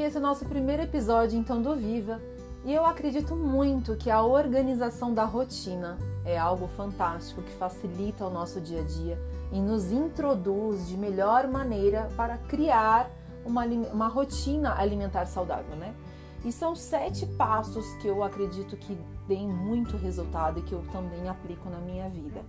esse é o nosso primeiro episódio então do Viva e eu acredito muito que a organização da rotina é algo fantástico que facilita o nosso dia a dia e nos introduz de melhor maneira para criar uma, uma rotina alimentar saudável, né? E são sete passos que eu acredito que deem muito resultado e que eu também aplico na minha vida.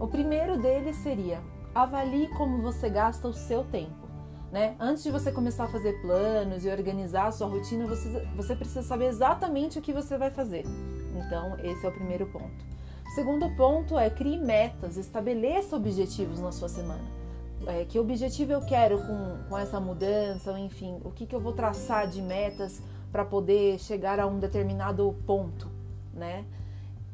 O primeiro deles seria avalie como você gasta o seu tempo. Né? Antes de você começar a fazer planos e organizar a sua rotina, você, você precisa saber exatamente o que você vai fazer. Então, esse é o primeiro ponto. Segundo ponto é crie metas, estabeleça objetivos na sua semana. É, que objetivo eu quero com, com essa mudança, enfim, o que, que eu vou traçar de metas para poder chegar a um determinado ponto, né?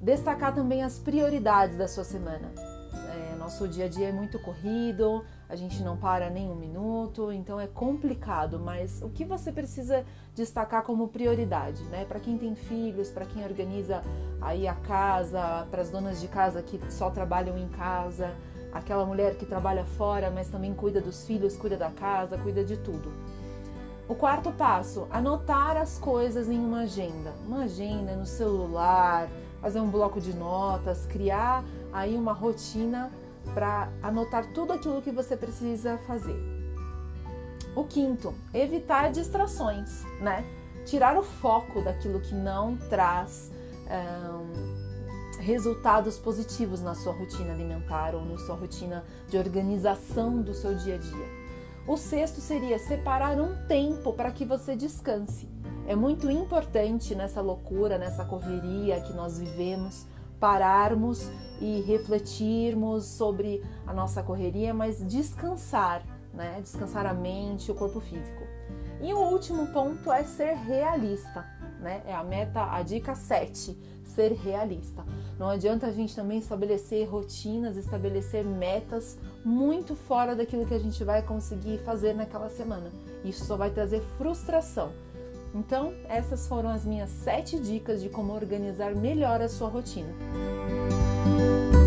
Destacar também as prioridades da sua semana. É, nosso dia a dia é muito corrido, a gente não para nem um minuto, então é complicado, mas o que você precisa destacar como prioridade, né? Para quem tem filhos, para quem organiza aí a casa, para as donas de casa que só trabalham em casa, aquela mulher que trabalha fora, mas também cuida dos filhos, cuida da casa, cuida de tudo. O quarto passo, anotar as coisas em uma agenda. Uma agenda no celular, fazer um bloco de notas, criar aí uma rotina para anotar tudo aquilo que você precisa fazer. O quinto, evitar distrações, né? Tirar o foco daquilo que não traz um, resultados positivos na sua rotina alimentar ou na sua rotina de organização do seu dia a dia. O sexto seria separar um tempo para que você descanse. É muito importante nessa loucura, nessa correria que nós vivemos, pararmos e refletirmos sobre a nossa correria, mas descansar, né? Descansar a mente, o corpo físico. E o último ponto é ser realista, né? É a meta, a dica 7, ser realista. Não adianta a gente também estabelecer rotinas, estabelecer metas muito fora daquilo que a gente vai conseguir fazer naquela semana. Isso só vai trazer frustração. Então, essas foram as minhas sete dicas de como organizar melhor a sua rotina. Música